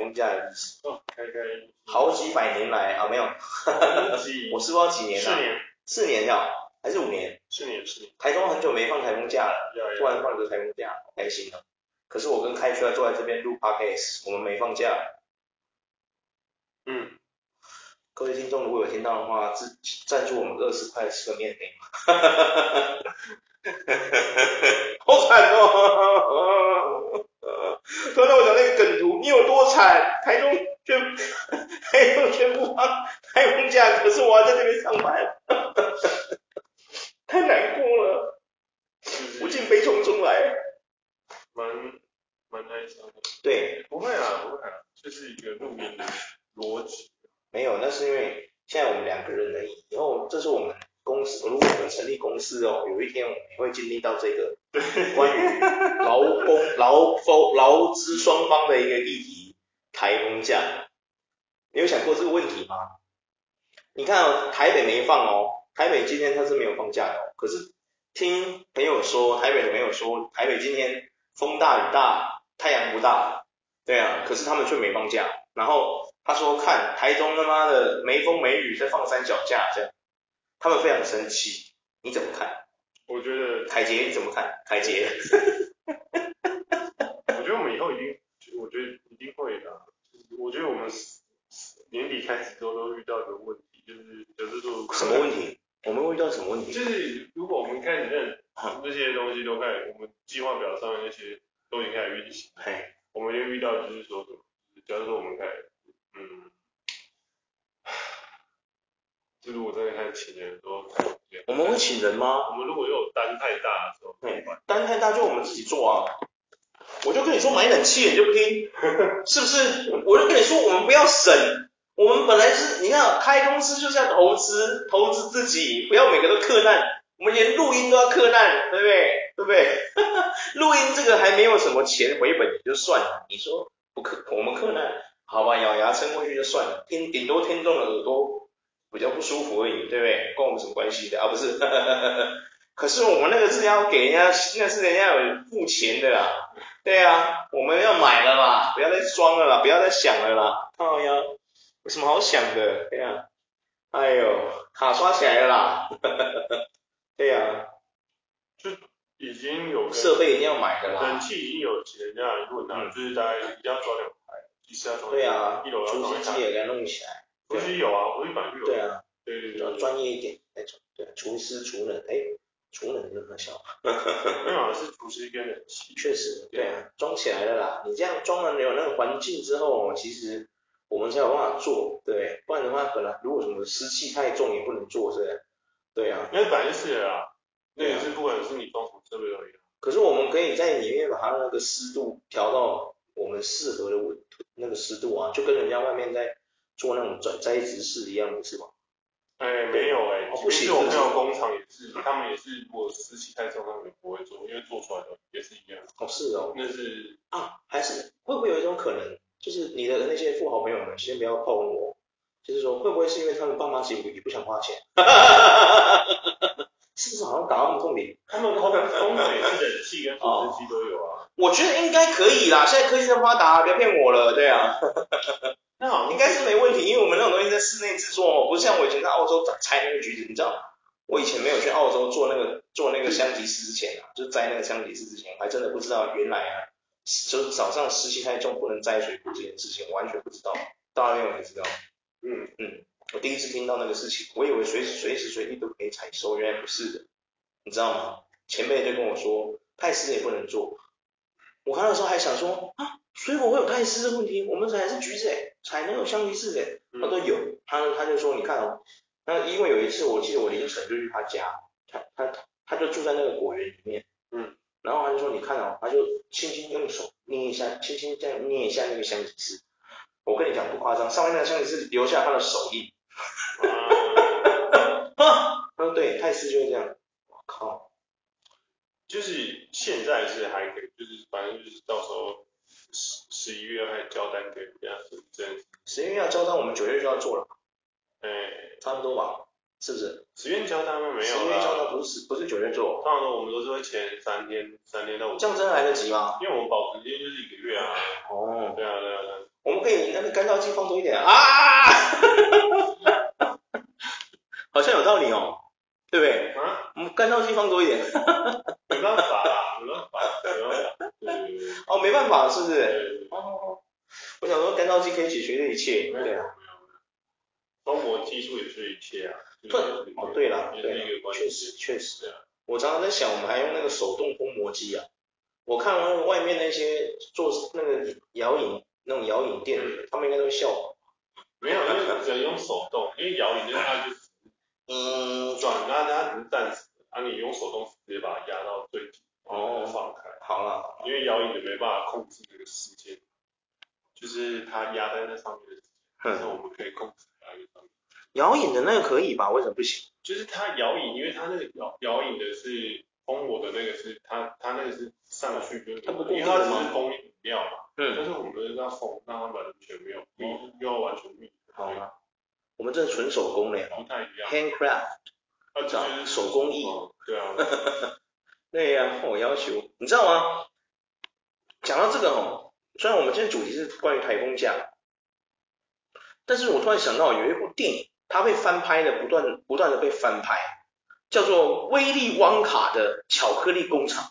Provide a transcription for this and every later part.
中放台风假的日子，哦，开开，好几百年来啊没有，我是不知道几年了，四年，四年要还是五年？四年，四年，台中很久没放台风假了，突然放了个台风假，好开心哦。可是我跟开车坐在这边录 podcast，我们没放假。嗯，各位听众如果有听到的话，赞赞助我们二十块吃个面可以吗？哈哈哈哈哈哈，好惨哦！刚才我讲那个梗图，你有多惨？台中全 台中全部放台风假，可是我还在这边上班，太难过了，我竟悲从中来。蛮蛮哀伤的。对，不会啊，不会啊，这是一个录音的逻辑。没有，那是因为现在我们两个人而已。以后这是我们公司，如果我们成立公司哦，有一天我们也会经历到这个关于 劳工、劳风、劳资双方的一个议题——台风假。你有想过这个问题吗？你看哦，台北没放哦，台北今天它是没有放假的哦。可是听朋友说，台北的朋友说，台北今天。风大雨大，太阳不大，对啊，可是他们却没放假。然后他说看台中他妈的没风没雨在放三脚架这样，他们非常生气。你怎么看？我觉得凯杰你怎么看？凯杰，我觉得我们以后一定，我觉得一定会的。我觉得我们年底开始之后都遇到一个问题，就是就是说什么问题？我们会遇到什么问题？就是如果我们开始认。这些东西都开始，我们计划表上的那些都已经开始运行。嘿，我们就遇到就是说什么，假如说我们开始，嗯，就如果真的开始请人的时候，我们会请人吗？我们如果有单太大的时候，对，单太大就我们自己做啊。我就跟你说买冷气，你就不听，是不是？我就跟你说我们不要省，我们本来是，你看开公司就是要投资，投资自己，不要每个都克难。我们连录音都要克难，对不对？对不对？录音这个还没有什么钱回本也就算了，你说不克，我们克难，好吧，咬牙撑过去就算了，听顶多听众的耳朵比较不舒服而已，对不对？关我们什么关系的啊？不是，可是我们那个是要给人家，那是人家有付钱的啦，对啊，我们要买了嘛，不要再装了啦，不要再想了啦，靠呀，有什么好想的？对啊，哎呦，卡刷起来了啦。对呀、啊，就已经有设备一定要买的啦，冷气已经有请人家来问了，嗯、就是大概一定要装两台，一次要装。对啊，一楼要装一台。厨师机也给它弄起来。厨师有啊，厨师板就有。对啊，对对对，要专业一点那种。对，厨师厨人，哎，厨人那么小。没有，是厨师跟冷气。确实，对啊，装起来了啦。你这样装了有那个环境之后，其实我们才有办法做，对，不然的话，可能如果什么湿气太重也不能做，是不是？对啊，那本来就是啊，那也是不管是你装什么设备都一样。可是我们可以在里面把它那个湿度调到我们适合的温那个湿度啊，就跟人家外面在做那种转栽植室一样的是吗？哎，没有哎，不是我们有工厂也是，他们也是如果湿气太重，他们也不会做，因为做出来的也是一样。哦，是哦，那是啊，还是会不会有一种可能，就是你的那些富豪朋友们，先不要碰我。就是说，会不会是因为他们爸妈其实也不想花钱？是不是好像打到那么痛点？他们空空水是冷气跟除湿机都有啊。我觉得应该可以啦，现在科技这么发达，不要骗我了，对啊。没问题，因为我们那种东西在室内制作哦，不是像我以前在澳洲采那个橘子，你知道吗？我以前没有去澳洲做那个做那个香吉士之前啊，就摘那个香吉士之前，我还真的不知道原来啊，就是早上湿气太重不能摘水果这件事情，完全不知道，到那边我才知道。嗯嗯，我第一次听到那个事情，我以为随时随时随地都可以采收，原来不是的，你知道吗？前辈就跟我说，太湿也不能做。我看到的时候还想说啊，水果会有太湿的问题？我们采的是橘子哎，采能有香吉士哎，他说有，他他就说你看哦，那因为有一次我记得我凌晨就去他家，他他他就住在那个果园里面，嗯，然后他就说你看哦，他就轻轻用手捏一下，轻轻这样捏一下那个香吉士。我跟你讲不夸张，上面那个香吉士留下他的手印。啊，嗯，对，泰斯就是这样。我靠，就是现在是还可以，就是反正就是到时候十十一月还交单给人家，这样子。十一月要交单，我们九月就要做了。哎，差不多吧，是不是？十月交单吗？没有。十月交单不是不是九月做。通常我们都是会前三天，三天到五天。这样真的来得及吗？因为我们保时捷就是一个月啊。哦。对啊对啊对啊。我们可以那个干燥剂放多一点啊。啊 好像有道理哦，对不对？啊。我们干燥剂放多一点。没办法啊，没办法，没办法。哦，没办法，是不是？哦。我想说干燥剂可以解决这一切。对啊。封膜技术也是一切啊。对。哦，对了，对，确实确实。我常常在想，我们还用那个手动封膜机啊。我看完外面那些做那个摇饮那种摇饮店的，他们应该都会笑我。没有，因为只能用手动，因为摇饮店它就是嗯转，那它只是暂时，啊你用手动直接把它压到最底，哦放开。好了。因为摇饮的没办法控制这个时间，就是它压在那上面的时间，但是我们可以控制它那上面。摇椅的那个可以吧？为什么不行？就是它摇椅，因为它那个摇摇椅的是封我的那个是它它那个是上去就是，它不因为它只是封饮料嘛。嗯。但是我们要封，让它完全没有密，又要完全密。好了。我们这是纯手工的，不太一样。Handcraft。啊，就是手工艺。对啊。对呀，我要求，你知道吗？讲到这个哦，虽然我们今天主题是关于台风假，但是我突然想到有一部电影，它被翻拍的，不断不断的被翻拍，叫做《威利旺卡的巧克力工厂》。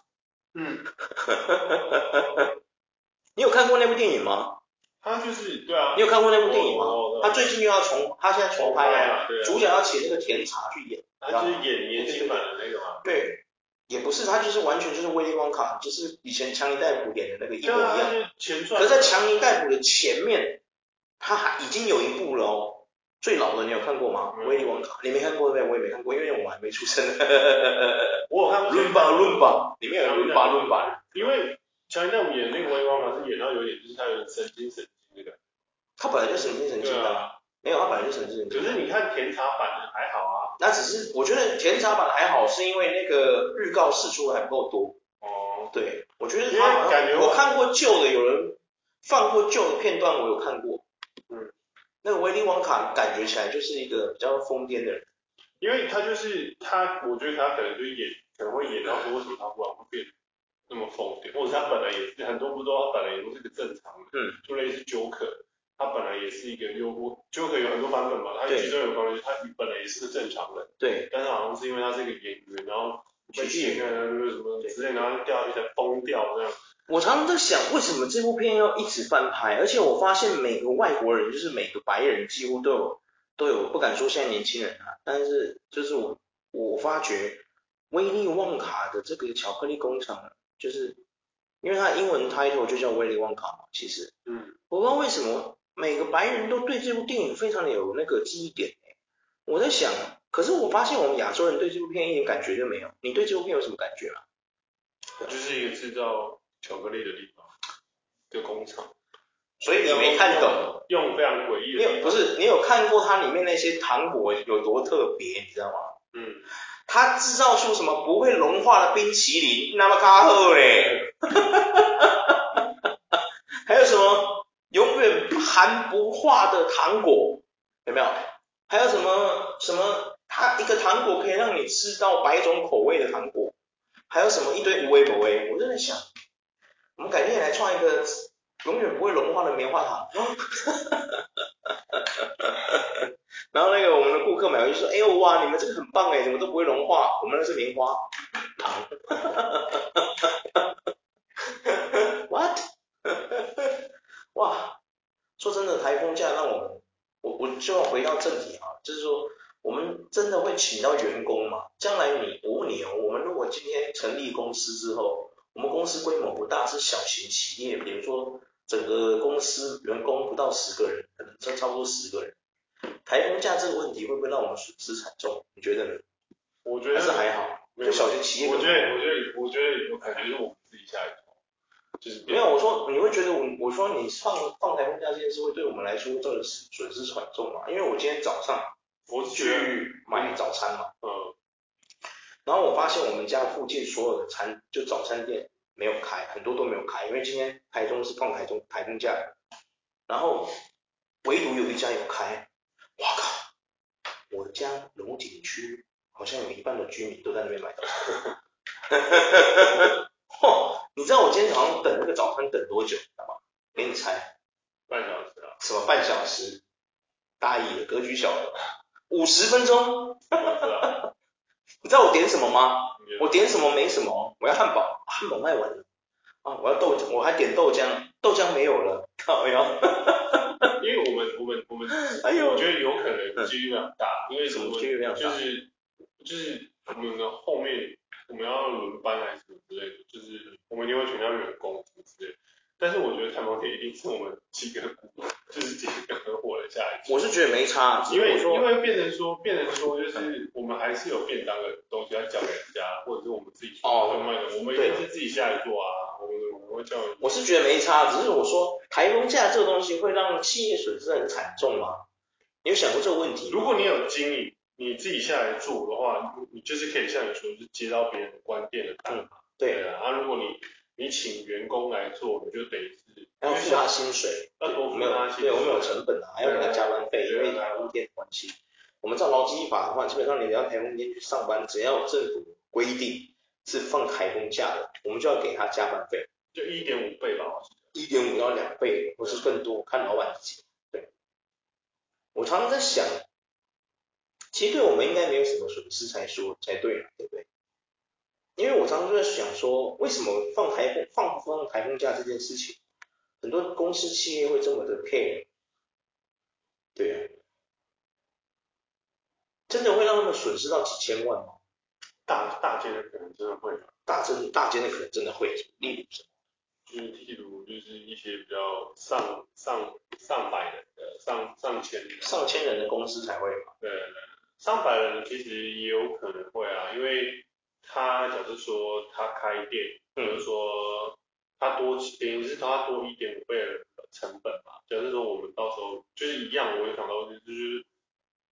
嗯。你有看过那部电影吗？他就是对啊。你有看过那部电影吗？他最近又要重，他现在重拍了，主角要请那个甜茶去演。他就是演年轻版的那个吗？对。也不是，他就是完全就是威利旺卡，就是以前强尼戴普演的那个一模一样。可是在强尼戴普的前面，他还已经有一部了哦。最老的你有看过吗？威利旺卡，你没看过对不对？我也没看过，因为我还没出生。我有看过。伦巴伦巴，里面有伦巴伦巴。因为强尼戴普演那个威利旺卡是演到有点，就是他有点神经神经那个。他本来就神经神经的。没有，他本来就神经神经。可是你看甜茶版的还好啊。那只是我觉得甜茶版还好，是因为那个预告释出的还不够多。哦。对，我觉得他感觉我看过旧的，有人放过旧的片段，我有看过。嗯。那个威利王卡感觉起来就是一个比较疯癫的人。因为他就是他，我觉得他可能就演可能会演到说为什么他忽然会变那么疯癫，或者他本来也是很多不知道他本来也都是个正常的，嗯，就类似 Joker。他本来也是一个优波，就可以有很多版本嘛。他其中有关系，他本来也是个正常人。对。但是好像是因为他是一个演员，然后去戏院啊，什么之类，然后掉下去才疯掉这样。我常常在想，为什么这部片要一直翻拍？而且我发现每个外国人，就是每个白人，几乎都有都有，不敢说现在年轻人啊，但是就是我我发觉威利旺卡的这个巧克力工厂，就是因为它英文 title 就叫威利旺卡嘛，其实，嗯，我不知道为什么。每个白人都对这部电影非常的有那个记忆点，我在想，可是我发现我们亚洲人对这部片一点感觉都没有。你对这部片有什么感觉吗？就是一个制造巧克力的地方，的工厂。所以你没看懂，用，非常诡异的。你有不是？你有看过它里面那些糖果有多特别，你知道吗？嗯。它制造出什么不会融化的冰淇淋，那么卡好嘞。还有什么？永远含不化的糖果，有没有？还有什么什么？它一个糖果可以让你吃到百种口味的糖果，还有什么一堆无为不为？我就在想，我们改天也来创一个永远不会融化的棉花糖。然后那个我们的顾客买回去说，哎呦哇，你们这个很棒哎，怎么都不会融化？我们那是棉花糖。What？哇，说真的，台风假让我们，我我就要回到正题啊，就是说，我们真的会请到员工吗？将来你，我问你哦，我们如果今天成立公司之后，我们公司规模不大，是小型企业，比如说整个公司员工不到十个人，可能就差不多十个人，台风假这个问题会不会让我们损失惨重？你觉得呢？我觉得还是还好，就小型企业。我觉得，我觉得，我觉得有可能是我们自己下一个。就是没有，我说你会觉得我我说你放放台风假这件事会对我们来说造成损失很重嘛？因为我今天早上我去买早餐嘛，嗯，然后我发现我们家附近所有的餐就早餐店没有开，很多都没有开，因为今天台中是放台中台风假，然后唯独有一家有开，我靠！我家龙井区好像有一半的居民都在那边买早餐。嚯！你知道我今天早上等那个早餐等多久？知道吗？给你猜，半小时啊？什么半小时？大意了，格局小了，五十分钟。你知道我点什么吗？我点什么没什么，我要汉堡，汉堡卖完了。啊，我要豆浆，我还点豆浆，豆浆没有了，靠腰。因为我们我们我们，哎呦，我觉得有可能几率量大，因为什么？几率量大。就是就是我们的后面我们要轮班还是什么之类的，就是我们一定会全要员工什么之类的。但是我觉得太保店一定是我们几个就是几个合伙的下一次。我是觉得没差，因为因为变成说变成说就是我们还是有便当的东西要交给人家，或者是我们自己去卖的，我们一定是自己下来做啊。我们我们会叫。我是觉得没差，只是我说台风假这个东西会让企业损失很惨重吗？你有想过这个问题？如果你有经验，你自己下来做的话，你就是可以像你说，是接到别人关店的单嘛。对啊，啊如果你。你请员工来做，你就等于是要付他薪水，要多付他薪水，对，我们有成本啊，还要给他加班费，因为台风天的关系。我们照劳基法的话，基本上你要台风天去上班，只要政府规定是放台风假的，我们就要给他加班费，就一点五倍吧，一点五到两倍，或是更多，看老板自己。对，我常常在想，其实对我们应该没有什么损失才说才对，对不对？因为我常常就在想说，为什么放台风放不放台风假这件事情，很多公司企业会这么的 care？对啊，真的会让他们损失到几千万吗？大大间的可能真的会，大真大间的可能真的会，例如什么？就是例如就是一些比较上上上百人的上上千上千人的公司才会嘛？对，上百人其实也有可能会啊，因为。他假设说他开店，或者说他多等于是他多一点五倍的成本嘛。假设说我们到时候就是一样，我会想到就是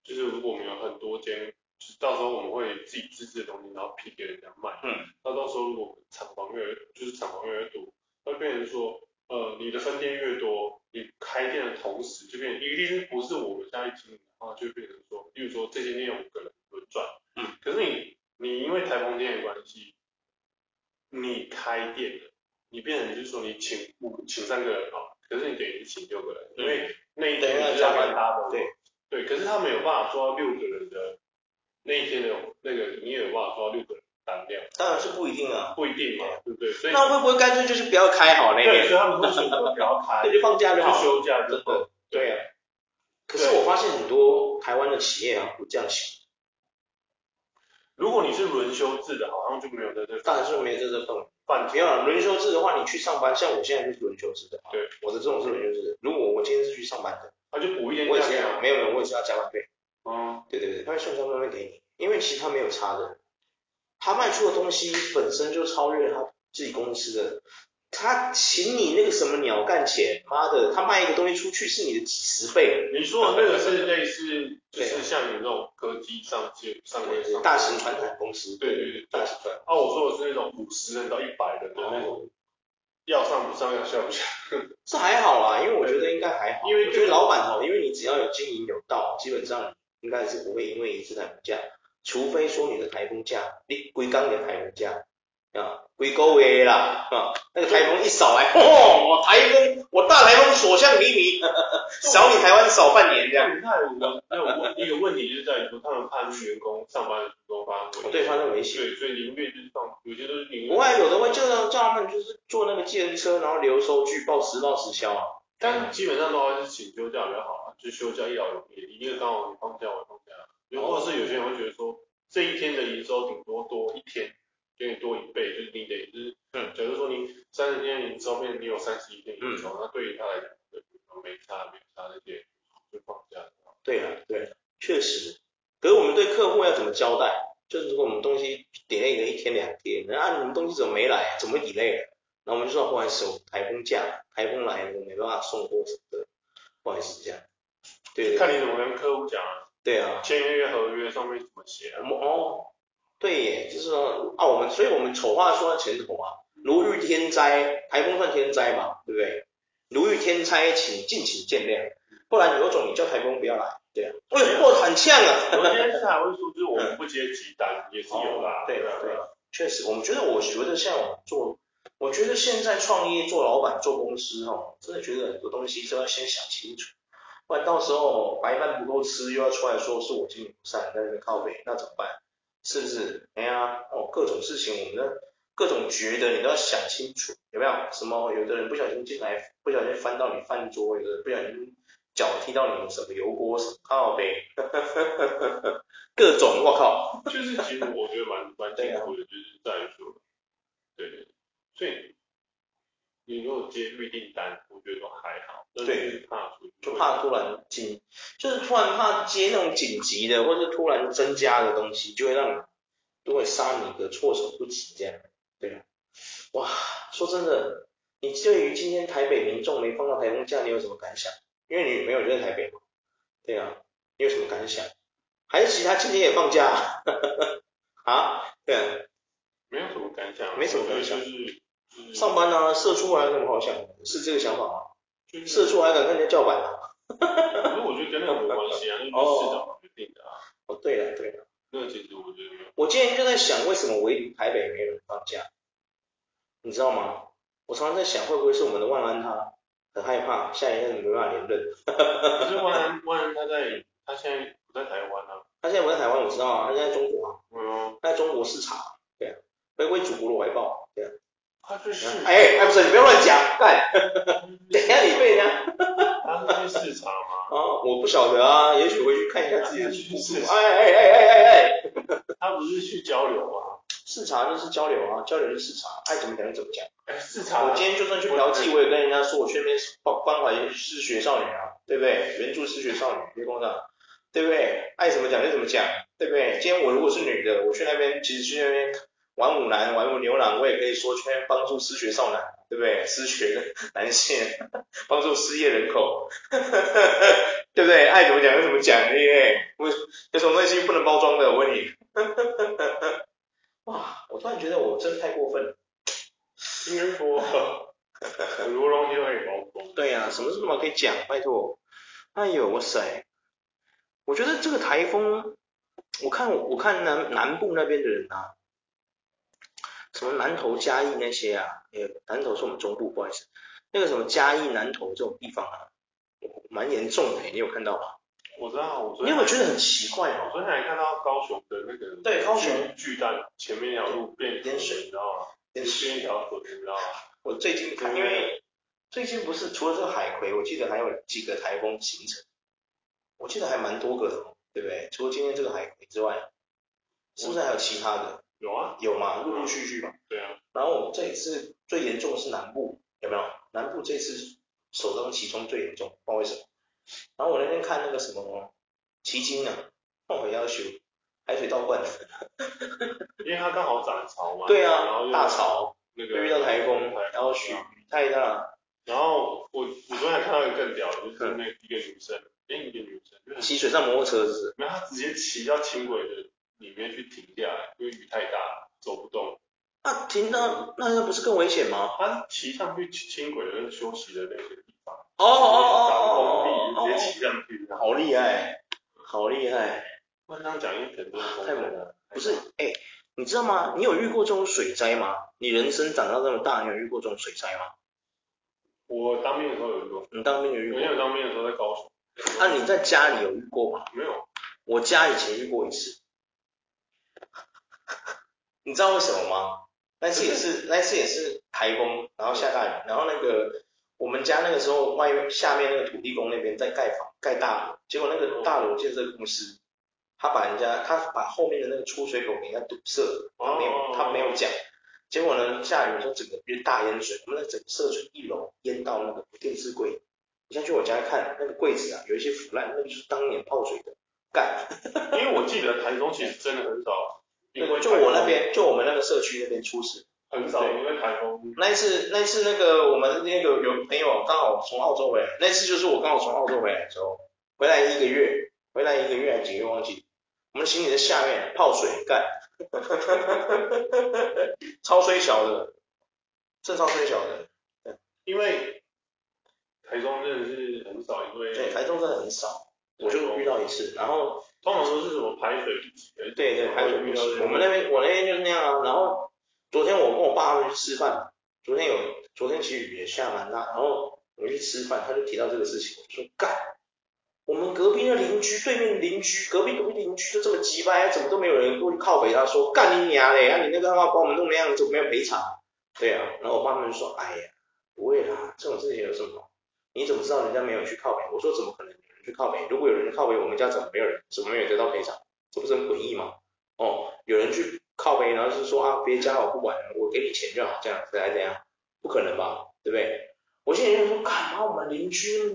就是如果我们有很多间，就是到时候我们会自己自制的东西，然后批给人家卖。嗯。那到时候如果厂房越就是厂房越来越多，会变成说呃你的分店越多，你开店的同时就变成一定是不是我们下去经营的话，就变成说，例如说这些店有五个人轮转。嗯。可是你。你因为台风天的关系，你开店的，你变成就是说你请五请三个人啊，可是你等于请六个人，嗯、因为那一天是加班搭的，对对，可是他没有办法做到六个人的那一天的那个，你也有办法做到六个人单量，当然是不一定啊，不一定嘛，对不对？所以那会不会干脆就是不要开好那个？对，所以他们会选择不要开，那就放假就好，就休假就好，对啊。可是我发现很多台湾的企业啊不这样想。如果你是轮休制的，好像就没有在这，当然是没有在这份。半天啊，轮休制的话，你去上班，像我现在就是轮休制的。对，我的这种是轮休制的。如果我今天是去上班的，他就补一点。我也是这样，没有人，我也是要加班费。嗯，对对对，他会算加班费给你，因为其实他没有差的，他卖出的东西本身就超越他自己公司的。他请你那个什么鸟干钱，妈的，他卖一个东西出去是你的几十倍。你说的那个是类似，就是像你那种科技上街上面大型传统公司。对对对，大型传。啊，我说的是那种五十人到一百人的那种，要上不上要下不下。这还好啦，因为我觉得应该还好。因为我觉得老板哦，因为你只要有经营有道，基本上应该是不会因为一次台风假，除非说你的台风假，你归刚的台风假。啊，归高危啦，啊，那个台风一扫来，哦，我台风，我大台风所向披靡，小你台湾扫半年这样。你看我，那我一个问题就是在于说，他们怕员工上班的时候发生危险，对，发生危险，对，所以宁愿就是放，有些都是宁愿。国外有的会叫叫他们就是坐那个计程车，然后留收据报实报实销啊。但基本上的话是请休假比较好啊，就休假一劳永逸，一个刚好你放假我放假，又或者是有些人会觉得说，这一天的营收顶多多一天。给你多一倍，就是你得就是，嗯，假如说你三十天营收变你有三十一天营收，嗯、那对于他来讲，对没差没差那些，就放假。对啊，对，确实。可是我们对客户要怎么交代？就是如果我们东西 delay 了一天两天，那、啊、你们东西怎么没来？怎么 delay 了？那我们就说不好意思，台风假，台风来了，我没办法送货什么的，不好意思这样。对，看你怎么跟客户讲啊。对啊。签约合约上面怎么写啊？我们哦。对耶，就是说啊，我们所以我们丑话说在前头啊，如遇天灾，台风算天灾嘛，对不对？如遇天灾，请敬请见谅，不然有种你叫台风不要来，对啊。为什么很呛啊？昨天是还会说，就是我们不接急单也是有的、啊，对啊对啊，确实，我们觉得我觉得像我做，我觉得现在创业做老板做公司哦，真的觉得很多东西都要先想清楚，不然到时候白饭不够吃，又要出来说是我经营不善，在那边靠北，那怎么办？是不是？哎呀，哦，各种事情，我们的各种觉得你都要想清楚，有没有？什么？有的人不小心进来，不小心翻到你饭桌，有的人不小心脚踢到你什么油锅什么靠呗，各种，我靠。就是其实我觉得蛮蛮 辛苦的，就是在于说，对，所以你如果接预订单，我觉得都还好。对，怕就怕突然紧，就是突然怕接那种紧急的，或是突然增加的东西，就会让你都会杀你个措手不及这样。对，哇，说真的，你对于今天台北民众没放到台风假，你有什么感想？因为你没有在台北嘛。对啊，你有什么感想？还是其他今天也放假？啊？对啊，没有什么感想，没什么感想，就是上班呢、啊，社畜还有什么好想的？是这个想法吗？社畜还敢跟人家叫板啊？可是我觉得跟那个没关系啊，那是市长决定的啊。哦，对了对了，那个其实我觉得，我今天就在想，为什么唯独台北没人放假？你知道吗？我常常在想，会不会是我们的万安他很害怕下一任没办法连任？可是万安万安他在他现在不在台湾啊？他现在不在台湾，我知道啊，他现在在中国啊。嗯。他在中国视察，对啊，回归祖国的怀抱，他就是，哎哎，不是，你不要乱讲，干，等一下你被人家，他是去视察吗？啊，我不晓得啊，也许回去看一下自己的去视察，哎哎哎哎哎哎，他不是去交流吗？视察就是交流啊，交流就是视察，爱怎么讲就怎么讲。哎，视察，我今天就算去嫖妓，我也跟人家说我去那边关关怀失学少女啊，对不对？援助失学少女，别工厂，对不对？爱怎么讲就怎么讲，对不对？今天我如果是女的，我去那边，其实去那边。玩舞男，玩舞牛郎，我也可以说去那边帮助失学少男，对不对？失学的男性，帮助失业人口，对不对？爱怎么讲就怎么讲，对不对？我有什么东西不能包装的？我问你。哇，我突然觉得我真的太过分了。应该说，很多东西都可以包装。对呀、啊，什么事都可以讲，拜托。哎呦，哇塞！我觉得这个台风，我看我看南南部那边的人啊。什么南投嘉义那些啊？呃，南投是我们中部，不好意思，那个什么嘉义南投这种地方啊，蛮严重的，你有看到吗？我知道，我你有没有觉得很奇怪哦？我昨天还看到高雄的那个对高雄巨蛋前面一条路变淹水，你知道吗？变一条河，你知道吗？我最近因为最近不是除了这个海葵，我记得还有几个台风形成，我记得还蛮多个的，对不对？除了今天这个海葵之外，是不是还有其他的？有啊，有嘛，陆陆续续嘛。对啊。然后这一次最严重的是南部，有没有？南部这次首当其冲最严重，不知道为什么。然后我那天看那个什么旗津啊，后悔要修海水倒灌的。因为它刚好涨潮嘛。对啊，大潮，那个遇到台风，然后雪雨太大。然后我我昨天还看到一个更屌的，就是那一个女生，哎，一个女生，骑水上摩托车是？没有，她直接骑到轻轨的。里面去停下来，因为雨太大，走不动。那停到那那不是更危险吗？他骑上去轻轨的休息的那个地方。哦哦哦哦，直接骑上去，好厉害，好厉害。万章讲一点都太猛了。不是，哎，你知道吗？你有遇过这种水灾吗？你人生长到这么大，你有遇过这种水灾吗？我当兵的时候有遇过。你当兵有遇过？没有当兵的时候在高雄。那你在家里有遇过吗？没有。我家以前遇过一次。你知道为什么吗？那次也是，那次也是台风，然后下大雨，然后那个我们家那个时候外下面那个土地公那边在盖房盖大楼，结果那个大楼建设公司他把人家他把后面的那个出水口给人家堵塞了，他没有他没有讲，结果呢下雨的时候整个变大淹水，我们那整个社区一楼淹到那个电视柜，你先去我家看那个柜子啊，有一些腐烂，那个就是当年泡水的干，因为我记得台中其实真的很少。对，就我那边，就我们那个社区那边出事，很少因为台风。那一次，那一次那个我们那个有朋友刚好从澳洲回来，那次就是我刚好从澳洲回来的时候，回来一个月，回来一个月还几个月忘记，我们行李在下面泡水干，超衰小的，正超最小的。对，因为台中真的是很少，因为对，台中真的很少，我就遇到一次，然后通常都是什么排水，对对，排水不齐。我们那边我那边就是那样啊，然后昨天我跟我爸他们去吃饭，昨天有昨天其实雨也下蛮大，然后我们去吃饭，他就提到这个事情，我说干。我们隔壁的邻居，对面邻居，隔壁隔壁邻居就这么鸡掰，怎么都没有人过去靠北？他说干你娘嘞！啊，你那个他妈把我们弄那样，怎么没有赔偿？对啊，然后我爸妈就说，哎呀，不会啦，这种事情有什么？你怎么知道人家没有去靠北？我说怎么可能去靠北？如果有人靠北，我们家怎么没有人？怎么没有得到赔偿？这不是很诡异吗？哦，有人去靠北，然后是说啊，别家我不管了，我给你钱就好，这样子还怎样？不可能吧？对不对？我现在就说，干嘛我们邻居？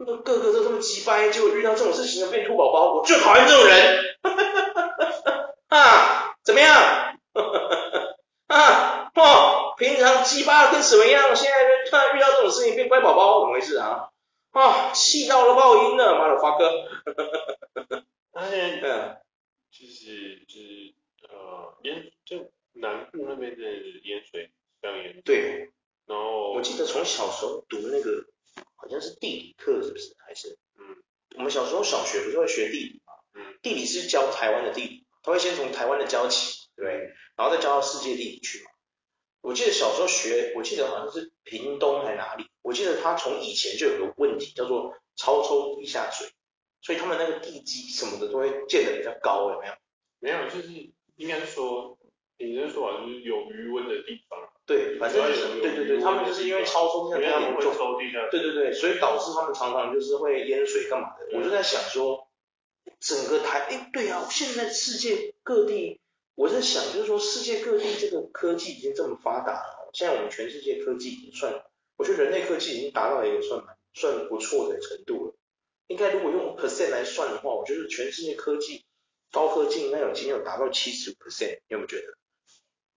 那个个个都这么鸡掰，结果遇到这种事情变兔宝宝，我最讨厌这种人。啊，怎么样？啊，哦，平常鸡巴跟什么样？现在突然遇到这种事情变乖宝宝，怎么回事啊？啊，气到了爆音了，妈的发哥。而且，嗯，就是就是呃盐就南部那边的盐水这样对，然后我记得从小时候读那个。好像是地理课是不是？还是嗯，我们小时候小学不是会学地理吗？嗯，地理是教台湾的地理，他会先从台湾的教起，对？然后再教到世界地理去嘛。我记得小时候学，我记得好像是屏东还是哪里？我记得他从以前就有个问题叫做超抽地下水，所以他们那个地基什么的都会建得比较高，有没有？没有，就是应该是说，你的说法就是有余温的地方。对，反正就是对对对，他们就是因为超抽地下严重，对对对，所以导致他们常常就是会淹水干嘛的。我就在想说，整个台，哎，对啊，现在世界各地，我在想就是说，世界各地这个科技已经这么发达了，现在我们全世界科技已经算，我觉得人类科技已经达到一个算算不错的程度了。应该如果用 percent 来算的话，我觉得全世界科技高科技应该有仅有达到七十 percent，你有没有觉得？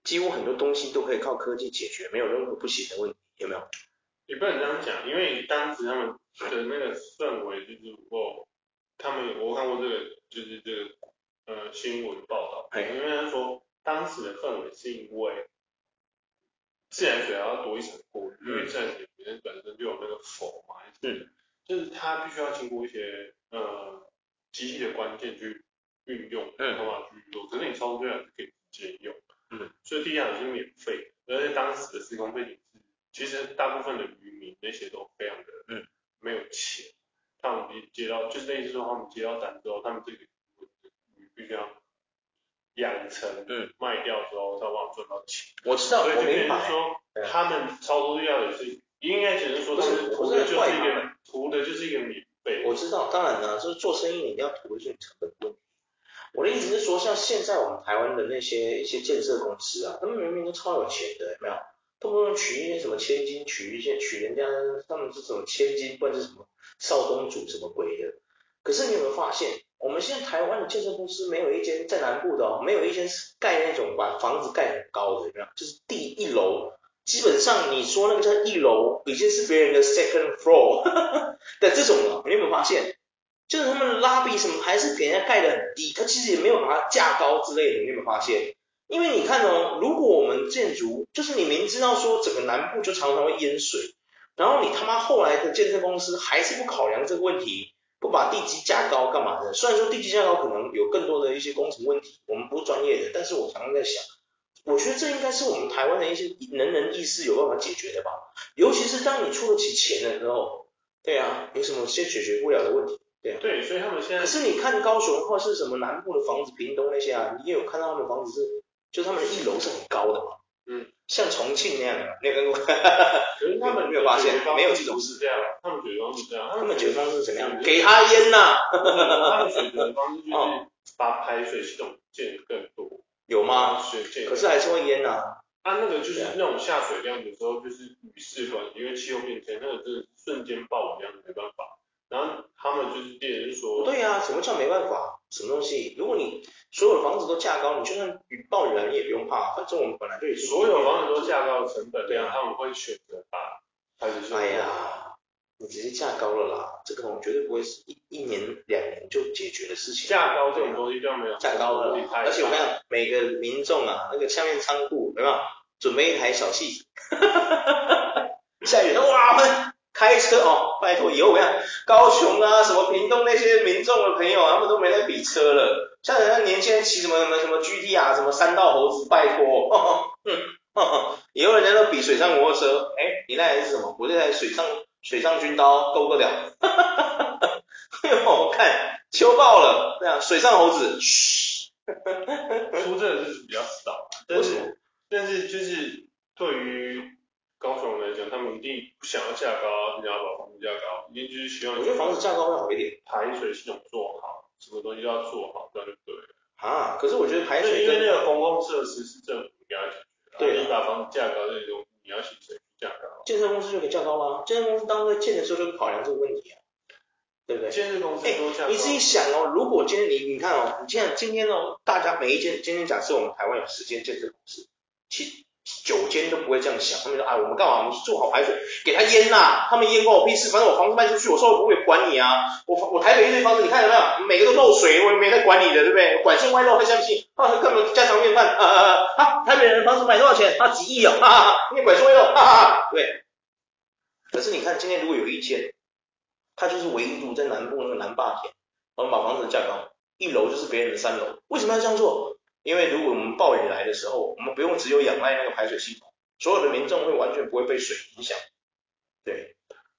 几乎很多东西都可以靠科技解决，没有任何不行的问题，有没有？也不能这样讲，因为当时他们的那个氛围就是，我，他们我看过这个，就是这个呃新闻报道，因为他说当时的氛围是因为自来水要多一层过滤，因为自来水本身本身就有那个氟嘛，是，就是它必须要经过一些呃机器的关键去运用，嗯，方法去用，可是你超出这样是可以直接用。嗯，所以地下水是免费的，而且当时的施工背景是，其实大部分的渔民那些都非常的，嗯，没有钱，他们接到就是类似说他们接到单之后，他们这个养成，嗯，卖掉之后才往赚到钱。我知道，所以就变成说，他们超出地下水是应该只是说他们图的就是一个图的就是一个免费。我知道，当然了，就是做生意你一定要图的就是成本问题。我的意思是说，像现在我们台湾的那些一些建设公司啊，他们明明都超有钱的，有没有？动不动取一些什么千金，取一些取人家，他们是什么千金，或者是什么少东主什么鬼的？可是你有没有发现，我们现在台湾的建设公司没有一间在南部的哦，没有一间是盖那种把房子盖很高的，就是第一楼，基本上你说那个叫一楼，已经是别人的 second floor 的这种了，你有没有发现？就是他们拉比什么还是给人家盖得很低，他其实也没有把它架高之类的，你有没有发现？因为你看哦，如果我们建筑，就是你明知道说整个南部就常常会淹水，然后你他妈后来的建设公司还是不考量这个问题，不把地基架高干嘛的？虽然说地基架高可能有更多的一些工程问题，我们不是专业的，但是我常常在想，我觉得这应该是我们台湾的一些能人异士有办法解决的吧？尤其是当你出得起钱的时候，对啊，有什么先解决不了的问题？对啊，对，所以他们现在。可是你看高雄或是什么南部的房子，屏东那些啊，你也有看到他们房子是，就他们的一楼是很高的嘛。嗯。像重庆那样的，你有看过？可是他们 没有发现，没有这种事。这样，他们解决方式是这样。他们解决方式是怎么样？给他烟呐。他们解决方式 就是把排水系统建更多。有吗？可是还是会淹呐。他，那个就是那种下水量，有时候就是雨势短，因为气候变迁，那个是瞬间暴雨量，没办法。然后他们就是店人说，不对呀、啊，什么叫没办法？什么东西？如果你所有的房子都价高，你就算雨暴雨来你也不用怕，反正我们本来就有所有房子都价高的成本，对啊，他们会选择把还是说，哎呀，你直接价高了啦，这个我绝对不会是一一年两年就解决的事情。价高这种东西就没有价高了，而且我看每个民众啊，那个下面仓库有没有准备一台小气 下雨哇，开车哦，拜托以后我看高雄啊，什么屏东那些民众的朋友，他们都没在比车了。像人家年轻人骑什么什么什么 GT 啊，什么三道猴子，拜托，呵呵嗯呵呵，以后人家都比水上摩托车，哎，你那台是什么？我这台水上水上军刀够不够屌？哈哈哈哈哈！我看秋爆了，这样水上猴子，嘘，出这个是比较少，但是但是就是对于高雄人来讲，他们一定不想要价高，不想要把房子价高，一定就是希望。我觉得房子价高会好一点，排水系统做好，什么东西都要做好，这样就对了。啊，可是我觉得排水因为那个公共设施是政府应该要解决，对，你把房子价高这种，你要请谁价高？建设公司就可以价高吗？建设公司当初建的时候就考量这个问题啊，对不对？建设公司都价高。你自己想哦，如果今天你你看哦，你现在今天哦，大家每一间，今天假设我们台湾有十间建设公司，其九间都不会这样想，他们说啊，我们干嘛？我们做好排水，给他淹呐、啊，他们淹关我屁事，反正我房子卖出去，我说我不会管你啊。我我台北一堆房子，你看有没有？每个都漏水，我也没在管你的，对不对？管线外漏还相信？啊，根本家常便饭啊啊啊！啊，台北人的房子买多少钱？啊，几亿啊！哈哈，因为管线外漏，哈哈，对。可是你看，今天如果有一间，它就是唯独在南部那个南霸天，我们把房子架高，一楼就是别人的三楼，为什么要这样做？因为如果我们暴雨来的时候，我们不用只有仰赖那个排水系统，所有的民众会完全不会被水影响。对，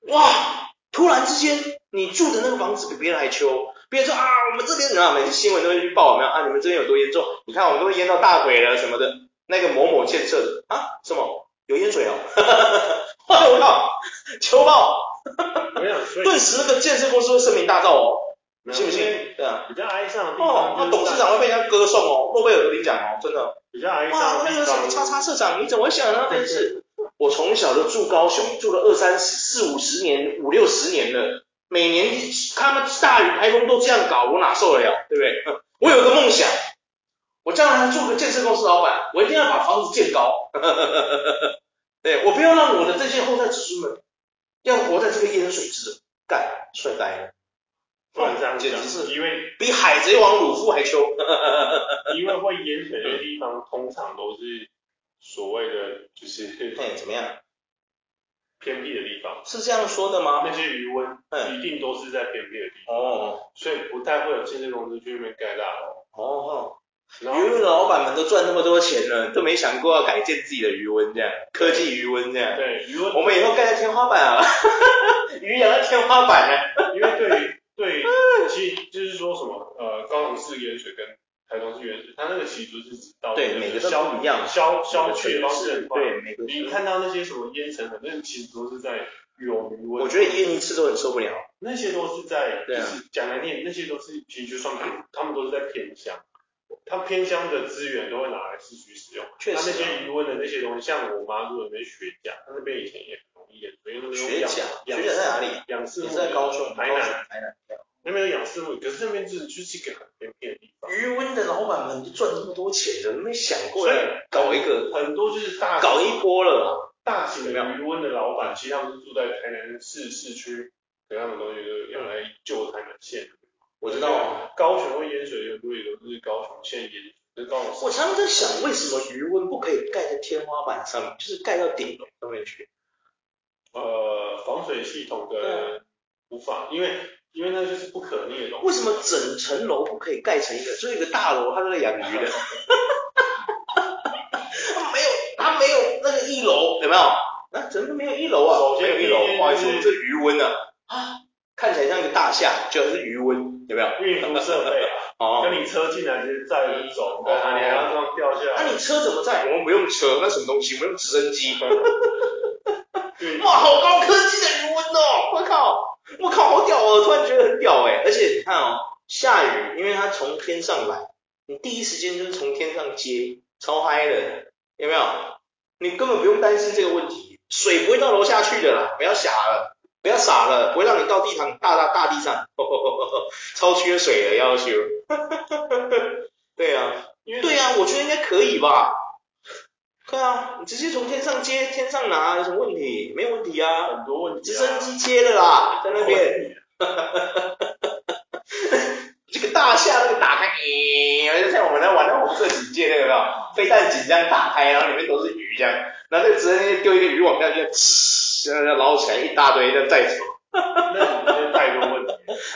哇，突然之间你住的那个房子比别人还秋，别人说啊，我们这边啊，每次新闻都会去报，有没有啊？你们这边有多严重？你看我们都会淹到大腿了什么的，那个某某建设的啊，什么有淹水哦，哈哈哈哈我靠，秋报，没有，顿时那个建设公司会声名大噪哦。信不信？对啊，比较哀伤的地方。哦，那董事长会被人家歌颂哦，诺贝尔得奖哦，真的。比较哀伤。哇，那个什么叉叉社长，你怎么会想呢？真是？我从小就住高雄，住了二三十、四五十年、五六十年了，每年他们大雨台风都这样搞，我哪受得了？对不对？我有个梦想，我将来做个建设公司老板，我一定要把房子建高。对，我不要让我的这些后代子孙们要活在这个淹水之中，干，帅呆了。不能这样简直是因为比海贼王鲁夫还凶，因为会淹水的地方通常都是所谓的就是哎怎么样偏僻的地方，是这样说的吗？那些鱼塭一定都是在偏僻的地方哦，所以不太会有建设公司去那边盖大楼哦。鱼塭老板们都赚那么多钱了，都没想过要改建自己的余温这样，科技余温这样。对余温，我们以后盖在天花板啊，鱼养在天花板呢，因为对于。对，其实就是说什么，呃，高雄市盐水跟台中市盐水，它那个其实就是指到对每个都不一样，消消去的方式对每个。你看到那些什么淹成的，那其实都是在有鱼塭。我觉得烟一次都很受不了。那些都是在，就是讲来念，那些都是其实就算他们都是在偏乡，他偏乡的资源都会拿来市区使用。确实。那那些余温的那些东西，像我妈住的那边学甲，她那边以前也。学甲，学甲在哪里？养饲是在高雄，台南，台南。那边有养饲牧，可是那边就是就是一个很偏僻的地方。鱼塭的老板们都赚这么多钱了，没想过要搞一个，很多就是大搞一波了。大型的鱼塭的老板，其实他们是住在台南市市区，给他们东西就是用来救台南县。我知道，高雄会淹水，很多也都是高雄县淹水。我常常在想，为什么鱼塭不可以盖在天花板上面，就是盖到顶楼上面去？呃，防水系统的无法，因为因为那就是不可逆的东西。为什么整层楼不可以盖成一个，做一个大楼？它是在养鱼的。它没有，它没有那个一楼，有没有？那，怎么没有一楼啊？首先有一楼，不好意思，这余温呢？啊，看起来像一个大厦，就是余温，有没有？运输设备啊，哦，跟你车进来就是载人走，哦，你还要这样掉下来？那你车怎么载？我们不用车，那什么东西？我们用直升机。哇，好高科技的余温哦！我靠，我靠，好屌哦！突然觉得很屌哎，而且你看哦，下雨，因为它从天上来，你第一时间就是从天上接，超嗨的，有没有？你根本不用担心这个问题，水不会到楼下去的啦，不要傻了，不要傻了，不会让你到地上大大大地上，呵呵呵呵超缺水的要求。对啊，对啊，我觉得应该可以吧。对啊，你直接从天上接，天上拿有什么问题？没有问题啊，很多问题、啊。直升机接的啦，在那边。哈哈哈哈哈哈！这个大厦那个打开，咦，就像我们在玩那红色警戒那个？飞弹井这样打开，然后里面都是鱼这样，然后那个直接丢一个渔网下去，呲，然后捞起来一大堆，再带走。那太多问题。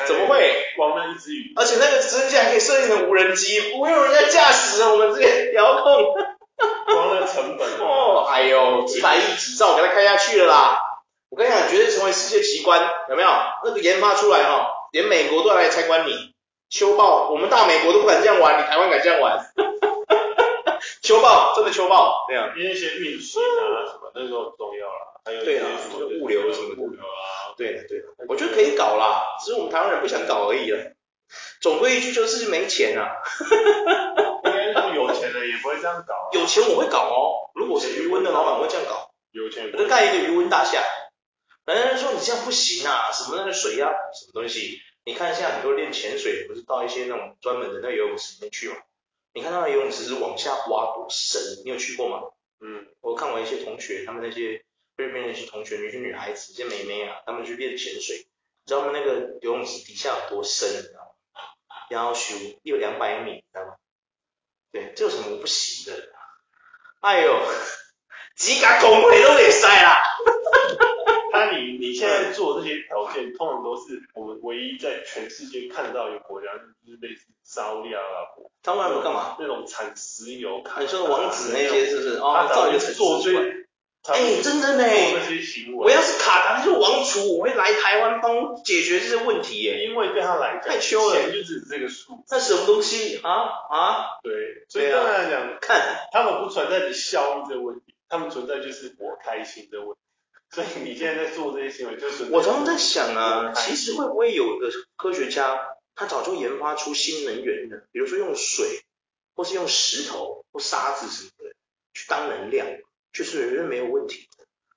怎么会？光那一只鱼，而且那个直升机还可以设定成无人机，不用人家驾驶，我们这边遥控。光那成本 哦，哎呦，几百亿执照给他开下去了啦！我跟你讲，绝对成为世界奇观，有没有？那个研发出来哈，连美国都要来参观你。秋报，我们大美国都不敢这样玩，你台湾敢这样玩？秋报，真的秋报，对啊，因为一些运行啊什么，那时候很重要啦。还有对啊，什么物流什么物流啊，对的对的，我觉得可以搞啦，只是我们台湾人不想搞而已了。总归一句就是没钱啊。应该说有钱的也不会这样搞。有钱我会搞哦，如果是余温的老板我会这样搞。有钱我就盖一个余温大厦。人家说你这样不行啊，什么那个水啊，什么东西？你看现在很多练潜水，不是到一些那种专门的那游泳池里面去吗？你看那个游泳池是往下挖多深，你有去过吗？嗯，我看我一些同学，他们那些菲律宾那些同学，女些女孩子，一些妹妹啊，他们去练潜水，你知道他们那个游泳池底下有多深，你知道吗？要修有两百米，你知道吗？对，这有什么不行的？哎呦，几家公会都得塞啦。那你你现在做这些条件，通常都是我们唯一在全世界看到一个国家，就是类似沙乌地阿拉伯。沙乌地阿拉伯干嘛？那种产石油、你说王子那些是不是？哦，造一个做最，哎，真的呢。我要是卡达是王储，我会来台湾帮解决这些问题耶。因为对他来讲，太羞了，钱就只是这个数。那什么东西啊啊？对，所以当然来讲，看他们不存在你效益这个问题，他们存在就是我开心的问题。所以你现在在做这些行为，就是我常常在想啊，其实会不会有的科学家，他早就研发出新能源的，比如说用水，或是用石头或沙子什么的去当能量，就是绝对没有问题。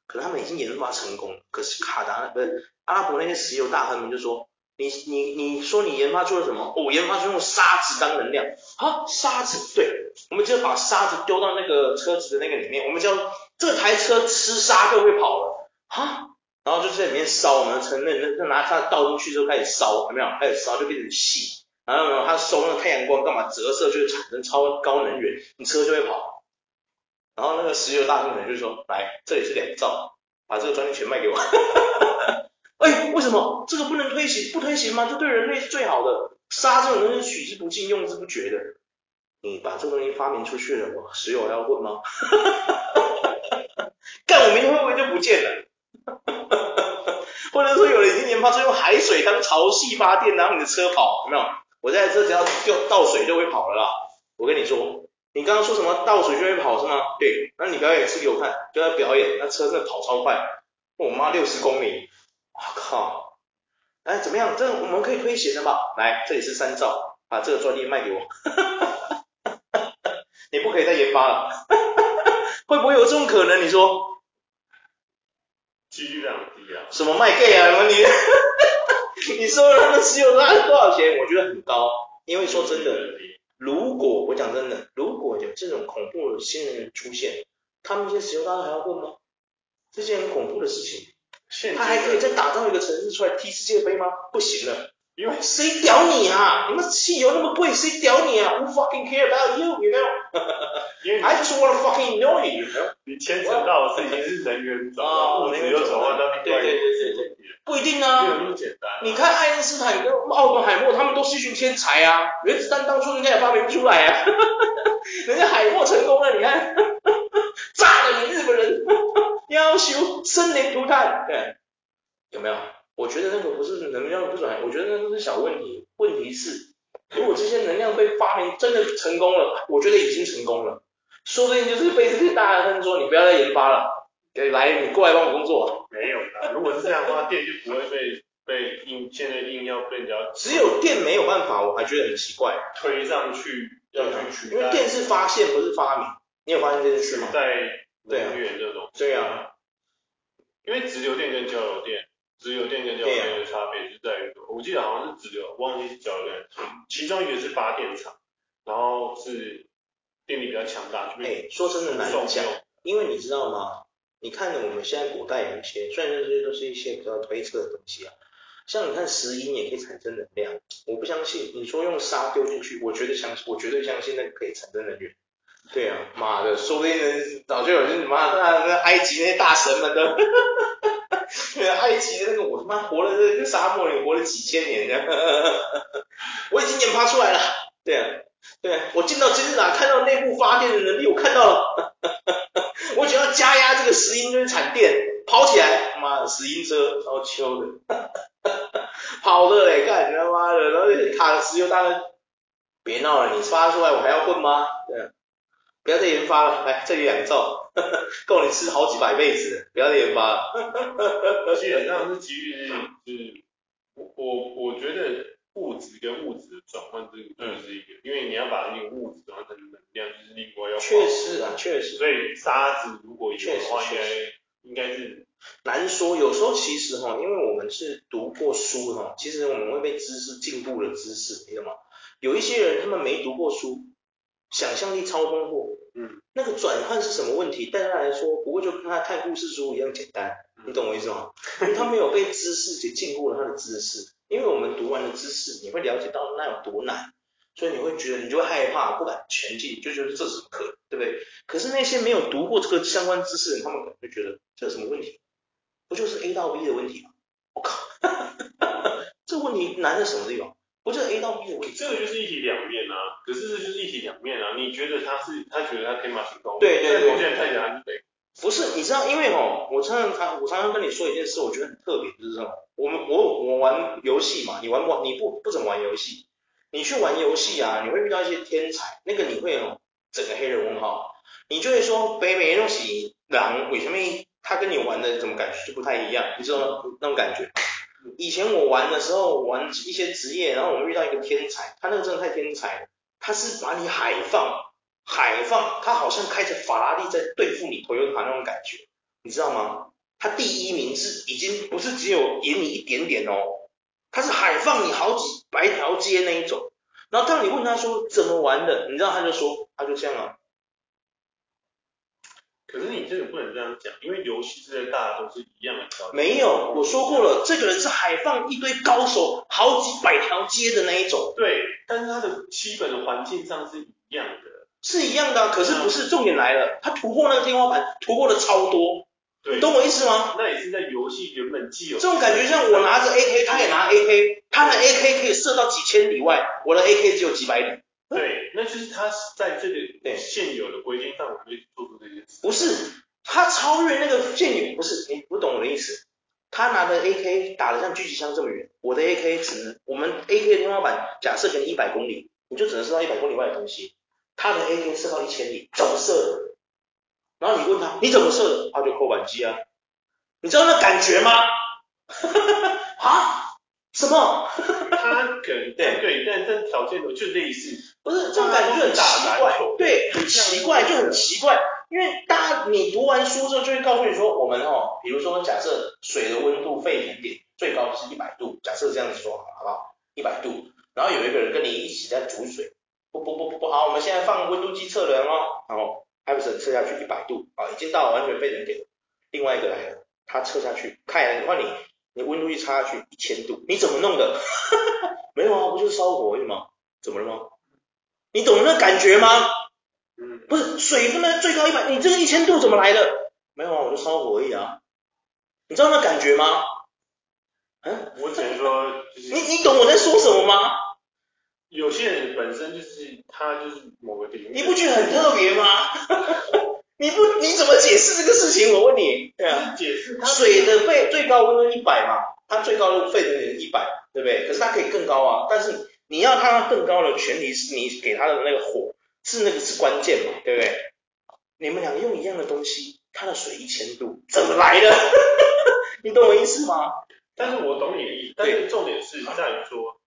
可能他们已经研发成功，可是卡达不是阿拉伯那些石油大亨们就说，你你你说你研发出了什么？我研发出用沙子当能量啊，沙子，对，我们就把沙子丢到那个车子的那个里面，我们叫这台车吃沙就会跑了。哈，然后就在里面烧，我们承认，那那拿它倒进去之后开始烧，有没有？开始烧就变成气，然后呢，它收那个太阳光干嘛？折射就产生超高能源，你车就会跑。然后那个石油大亨可能就说，来，这里是两兆，把这个专利权卖给我。哎，为什么这个不能推行？不推行吗？这对人类是最好的。沙这种东西取之不尽，用之不绝的。你把这个东西发明出去了，我石油还要混吗？干，我明天会不会就不见了？或者说有人已经研发出用海水当潮汐发电，然后你的车跑，有没有？我这台车只要就倒水就会跑了啦。刚刚说什么倒水就会跑是吗？对，那你表演一次给我看，就在表演，那车真的跑超快，我妈六十公里，我靠！哎，怎么样？这我们可以推行的吧？来，这里是三兆，把这个专利卖给我，你不可以再研发了，会不会有这种可能？你说？几率量低啊！什么卖 gay 啊？你，你 说他们石油那是多少钱？我觉得很高，因为说真的，如果我讲真的，如果有这种恐怖的新人出现，他们这些石油大亨还要混吗？这件很恐怖的事情，他还可以再打造一个城市出来踢世界杯吗？不行了。因为谁屌你啊？你们汽油那么贵，谁屌你啊？Who fucking care about you？You know？因为 I just wanna fucking know you。你牵扯到的事情是能源转换，物质又转换到对对对对对，不一定啊。没有那么简单。你看爱因斯坦跟奥本海默，他们都是一群天才啊。原子弹当初人家也发明不出来啊。人家海默成功了，你看，炸了你日本人，要求生灵涂炭，对，有没有？我觉得那个不是能量不转，我觉得那都是小问题。问题是，如果这些能量被发明真的成功了，我觉得已经成功了，说不定就是被这些大亨说你不要再研发了，来你过来帮我工作。没有的，如果是这样的话，电就不会被被硬现在硬要被人家。只有电没有办法，我还觉得很奇怪，推上去要去取代。因为电是发现不是发明，你有发现这件事吗？在能源这种。对啊，因为直流电跟交流电。直流电跟交流电的差别就在于，我记得好像是直流，忘记是交流电，其中一个是发电厂，然后是电力比较强大。哎，说真的难讲，因为你知道吗？你看我们现在古代有一些，虽然这些都是一些比较推测的东西啊，像你看石英也可以产生能量，我不相信。你说用沙丢进去，我绝对相信，我绝对相信那个可以产生能源。对啊，妈的，说不定早就有人妈那那埃及那些大神们的，对，埃及的那个我他妈活了这个沙漠里活了几千年的，我已经研发出来了。对啊，对啊，我进到金字塔看到内部发电的能力，我看到了。我只要加压这个石英就是产电，跑起来，妈的石英车超秋的，跑的嘞，干他妈的，然后卡石油大亨，别闹了，你发出来我还要混吗？对啊。不要再研发了，来这里两兆，够你吃好几百辈子，不要再研发了。基本上是基于，就是我我我觉得物质跟物质的转换，这个就是一个，嗯、因为你要把那个物质转换成能量，就是另外要。确实啊，确实。所以沙子如果有的话，应该应该是难说。有时候其实哈，因为我们是读过书哈，其实我们会被知识进步的知识，你知道吗？有一些人他们没读过书。想象力超丰富，嗯，那个转换是什么问题？对他来说，不过就跟他看故事书一样简单，你懂我意思吗？因为他没有被知识给禁锢了他的知识，因为我们读完了知识，你会了解到那有多难，所以你会觉得你就会害怕，不敢前进，就觉得这是什么课，对不对？可是那些没有读过这个相关知识的人，他们可能会觉得这有什么问题？不就是 A 到 B 的问题吗？我靠，这问题难在什么地方？不是 A 到 B 的问题，这个就是一体两面啊。可是这就是一体两面啊。你觉得他是，他觉得他天马行空。对对对。我现在看起来对。不是，你知道，因为哦，我常常常我常常跟你说一件事，我觉得很特别，就是这种。我们我我玩游戏嘛，你玩不你不不怎么玩游戏，你去玩游戏啊，你会遇到一些天才，那个你会哦，整个黑人问号，你就会说北美东西狼为什么他跟你玩的怎么感觉就不太一样？你知道那种感觉？以前我玩的时候，玩一些职业，然后我们遇到一个天才，他那个真的太天才了，他是把你海放，海放，他好像开着法拉利在对付你，Toyota 那种感觉，你知道吗？他第一名是已经不是只有赢你一点点哦，他是海放你好几百条街那一种，然后当你问他说怎么玩的，你知道他就说他就这样啊。可是你这个不能这样讲，因为游戏之类大家都是一样的条件。没有，我说过了，这个人是海放一堆高手，好几百条街的那一种。对，但是他的基本的环境上是一样的。是一样的，可是不是重点来了，他突破那个天花板，突破的超多。对，你懂我意思吗？那也是在游戏原本既有。这种感觉像我拿着 AK，他也拿 AK，他的 AK 可以射到几千里外，我的 AK 只有几百里。对，那就是他在这个对现有的规定范围内做出这件事。不是，他超越那个现有，不是，你不懂我的意思。他拿的 AK 打得像狙击枪这么远，我的 AK 只能，我们 AK 的天花板假设给你一百公里，你就只能射到一百公里外的东西。他的 AK 射到一千里，怎么射的？然后你问他，你怎么射的？他就扣扳机啊。你知道那感觉吗？啊？什么？他可能 对对，但但条件就类似。不是这种感觉就很奇怪，对，很奇怪就很奇怪，因为大家你读完书之后就会告诉你说，我们哦，比如说假设水的温度沸腾点最高是一百度，假设这样子说好不好？一百度，然后有一个人跟你一起在煮水，不不不不不好，我们现在放温度计测量哦，然后还不是测下去一百度啊，已经到了完全沸腾点了，另外一个来了，他测下去，看，换你，你温度计插下去一千度，你怎么弄的？没有啊，不就是烧火而已吗？怎么了吗？你懂那感觉吗？嗯，不是水分呢最高一百，你这个一千度怎么来的？没有啊，我就烧火而已啊。你知道那感觉吗？嗯，我只能说，就是，你你懂我在说什么吗？有些人本身就是他就是某个点，你不觉得很特别吗？你不你怎么解释这个事情？我问你，对啊，解释水的沸最高温度一百嘛，它最高的沸腾点一百，对不对？可是它可以更高啊，但是。你要他更高的前提是你给他的那个火是那个是关键嘛，对不对？你们两个用一样的东西，他的水一千度怎么来的？你懂我意思吗？但是我懂你的意思，但是重点是在于说，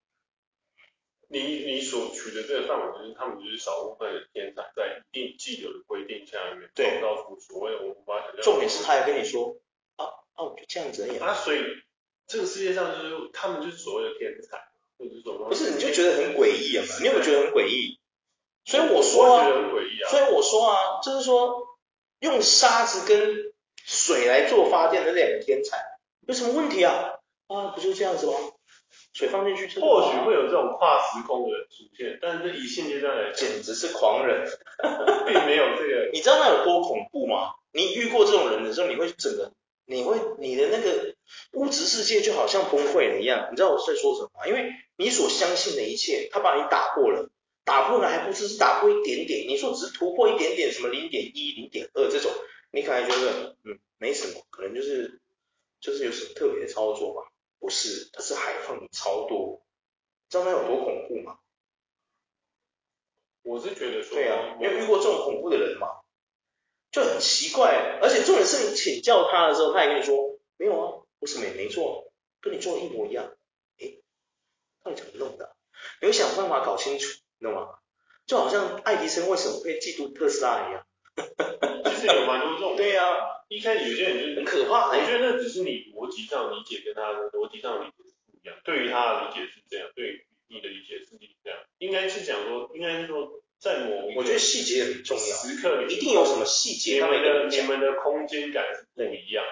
你你所取的这个范围就是他们就是少部分的天才在一定既有的规定下面创造出所谓我无法想象。重点是他还跟你说，啊啊，我就这样子而已。啊，所以这个世界上就是他们就是所谓的天才。不是，你就觉得很诡异啊？你有没有觉得很诡异？所以我说啊，所以我说啊，就是说用沙子跟水来做发电的两个天才有什么问题啊？啊，不就这样子吗？水放进去，或许会有这种跨时空的出现，但是以现阶段来，简直是狂人，并没有这个。你知道那有多恐怖吗？你遇过这种人的时候，你会整个，你会你的那个物质世界就好像崩溃了一样。你知道我在说什么吗？因为你所相信的一切，他把你打破了，打破了还不只是打破一点点。你说只是突破一点点，什么零点一、零点二这种，你可能觉得嗯没什么，可能就是就是有什么特别的操作吧。不是，它是海放你超多，知道那有多恐怖吗？我是觉得说，对啊，你有遇过这种恐怖的人嘛？就很奇怪，而且重点是你请教他的时候，他也跟你说没有啊，我什么也没做，跟你做的一模一样。诶，到底怎么弄的？你会想办法搞清楚，你知道吗？就好像爱迪生为什么会嫉妒特斯拉一样。其实有蛮多这种。对呀、啊。一开始有些人就很可怕，我觉得那只是你逻辑上理解跟他的逻辑上理解是不一样。对于他的理解是这样，对于你的理解是这样。应该是讲说，应该是说，在某我觉得细节很重要，时刻一定有什么细节，你们的你们的空间感是不一样。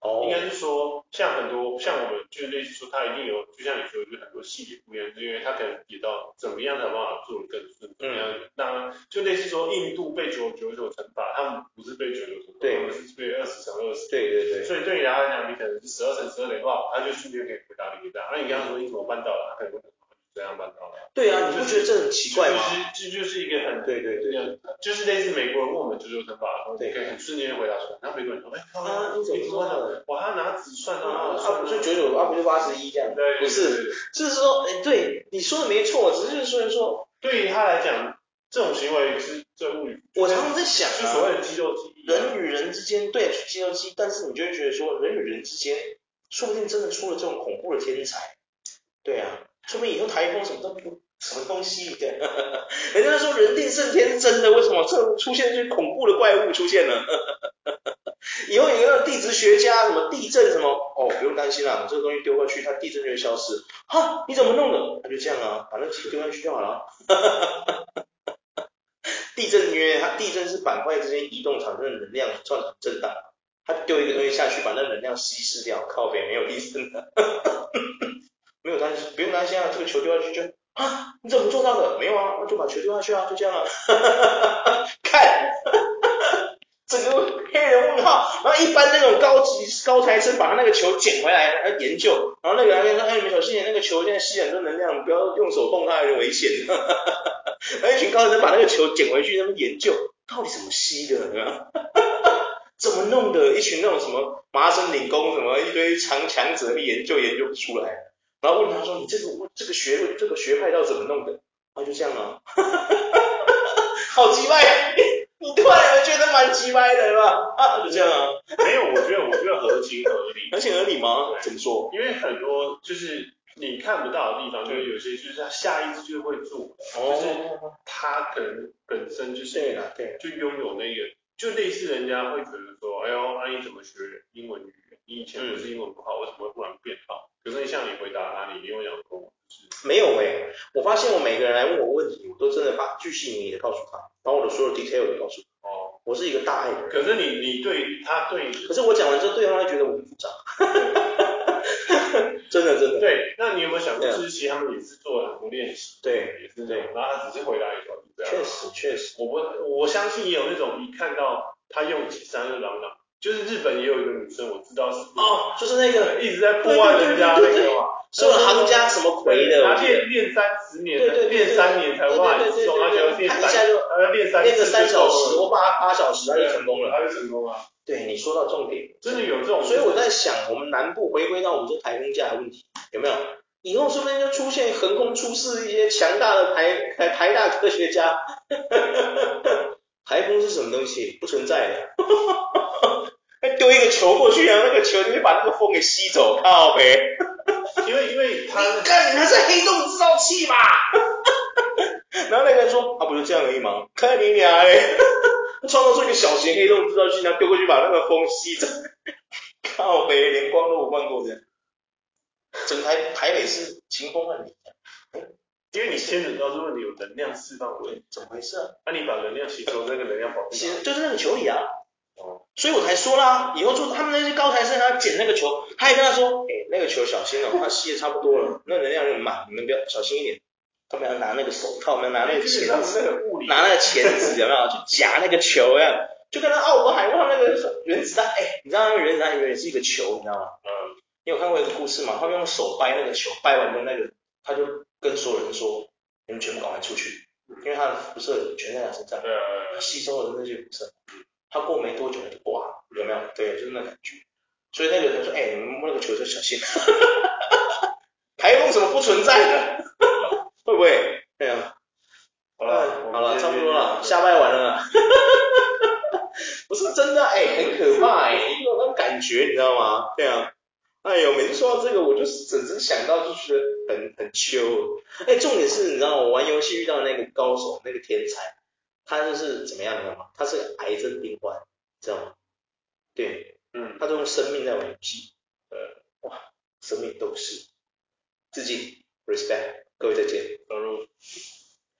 哦，应该是说，像很多像我们就是类似说，他一定有，就像你说，有很多细节不一样，是因为他可能理解到怎么样才有办法做的更顺，怎么样？嗯、那就类似说，印度被九九九乘法，他们不是被九九乘法，他们是被二十乘二十。对对对。所以对于他来讲，你可能是十二乘十二的话，他就瞬间可以回答你这样。那你刚刚说你怎么办到的？他可能会这样办到的。对啊，你不觉得这很奇怪吗？其实这就是一个很对对对，就是类似美国人问我们九九乘法，然后可以很瞬间回答出来。然后美国人说，哎，啊，你怎么算的？哇，他拿纸算啊，啊，不是九九，啊，不是八十一这样？对，不是，就是说，哎，对，你说的没错，只是就是说，对于他来讲，这种行为是最物理。我常常在想，就所谓的肌肉记忆，人与人之间对肌肉记忆，但是你就会觉得说，人与人之间，说不定真的出了这种恐怖的天才。对啊，说明以后台风什么都不。什么东西？对，人家说人定胜天是真的，为什么这出现这些恐怖的怪物出现了？以后有个地质学家，什么地震什么，哦，不用担心啦，这个东西丢过去，它地震就会消失。哈，你怎么弄的？他就这样啊，把那丢下去就好了。地震因为它地震是板块之间移动产生的能量造成震荡，他丢一个东西下去，把那能量稀释掉，靠北没有地震的，没有担心，不用担心啊，这个球丢下去就。啊，你怎么做到的？没有啊，那就把球丢下去啊，就这样啊。看，整个黑人问号。然后一般那种高级高材生把他那个球捡回来来研究，然后那个人说：“哎，你们小心点，那个球现在吸很多能量，不要用手动它，有点危险。”然后一群高材生把那个球捡回去，他们研究到底怎么吸的，怎么弄的？一群那种什么麻省理工什么一堆强强者研究研究不出来。然后问他说：“你这个这个学这个学派要怎么弄的？”他，就这样啊，好奇怪，你突然有觉得蛮奇怪的，是吧？啊，就这样啊，没有，我觉得我觉得合情合理，合情合理吗？怎么说？因为很多就是你看不到的地方，就是有些就是他下意识就会做，就是他可能本身就是对对，就拥有那个，就类似人家会觉得说：“哎呦，阿姨怎么学英文语言？你以前不是英文不好，为什么会忽然变好？”可是像你回答他，你没有养过，没有哎、欸，我发现我每个人来问我问题，我都真的把巨细靡遗的告诉他，把我的所有 detail 都告诉他。哦，我是一个大爱的人。可是你你对他对，可是我讲完之后，对方会觉得我很复杂。真的真的。对，那你有没有想过，其实他们也是做了很多练习，对，也是这样，然后他只是回答一条。确实确实，我不我相信也有那种一看到他用几三就嚷嚷。就是日本也有一个女生，我知道是哦，就是那个一直在破坏人家那个嘛，说了行家什么魁的，他练练三十年，对对，练三年才万，而且练一下就练三练个三小时或八八小时他就成功了，他就成功了。对，你说到重点，真的有这种，所以我在想，我们南部回归到我们这台风假的问题，有没有？以后说不定就出现横空出世一些强大的台台台大科学家。台风是什么东西？不存在的。丢一个球过去，然后那个球就会把那个风给吸走，靠呗。因为因为他，你看你那是黑洞制造器嘛？然后那个人说，啊，不就这样而已吗？看你俩嘞，创造出一个小型黑洞制造器，然后丢过去把那个风吸走，靠呗，连光都不放过的。整台台北是晴空万里。因为你牵扯到，如果你有能量释放，会怎么回事啊？那、啊、你把能量吸收，那个能量保护，其实就是那个球里啊。哦，所以我才说啦，以后做他们那些高材生，他捡那个球，他还跟他说，哎，那个球小心哦，他吸的差不多了，那能量又满，你们不要小心一点。他们要拿那个手套，我们要拿那个钳子，拿那个钳子有没有去夹那个球呀？就跟那奥本海默那个原子弹，哎，你知道那个原子弹原来是一个球，你知道吗？嗯，你有看过一个故事吗？他们用手掰那个球，掰完的那个，他就跟所有人说，你们全部赶快出去，因为他的辐射全在他身上，他吸收了那些辐射，他过没多久他就挂了，有没有？对，就是那感觉。所以那个人说，哎，你们摸那个球就小心，台风怎么不存在呢？会不会？对啊。好了，好了，差不多了，下麦完了。不是真的，哎，很可怕，哎，有那种感觉，你知道吗？对啊。哎呦，每次说到这个，我就整整想到就觉得很很秋。哎，重点是，你知道我玩游戏遇到那个高手，那个天才，他就是怎么样，你知道吗？他是个癌症病患，知道吗？对，嗯，他都用生命在玩游戏，呃，哇，生命斗士，致敬，respect。各位再见。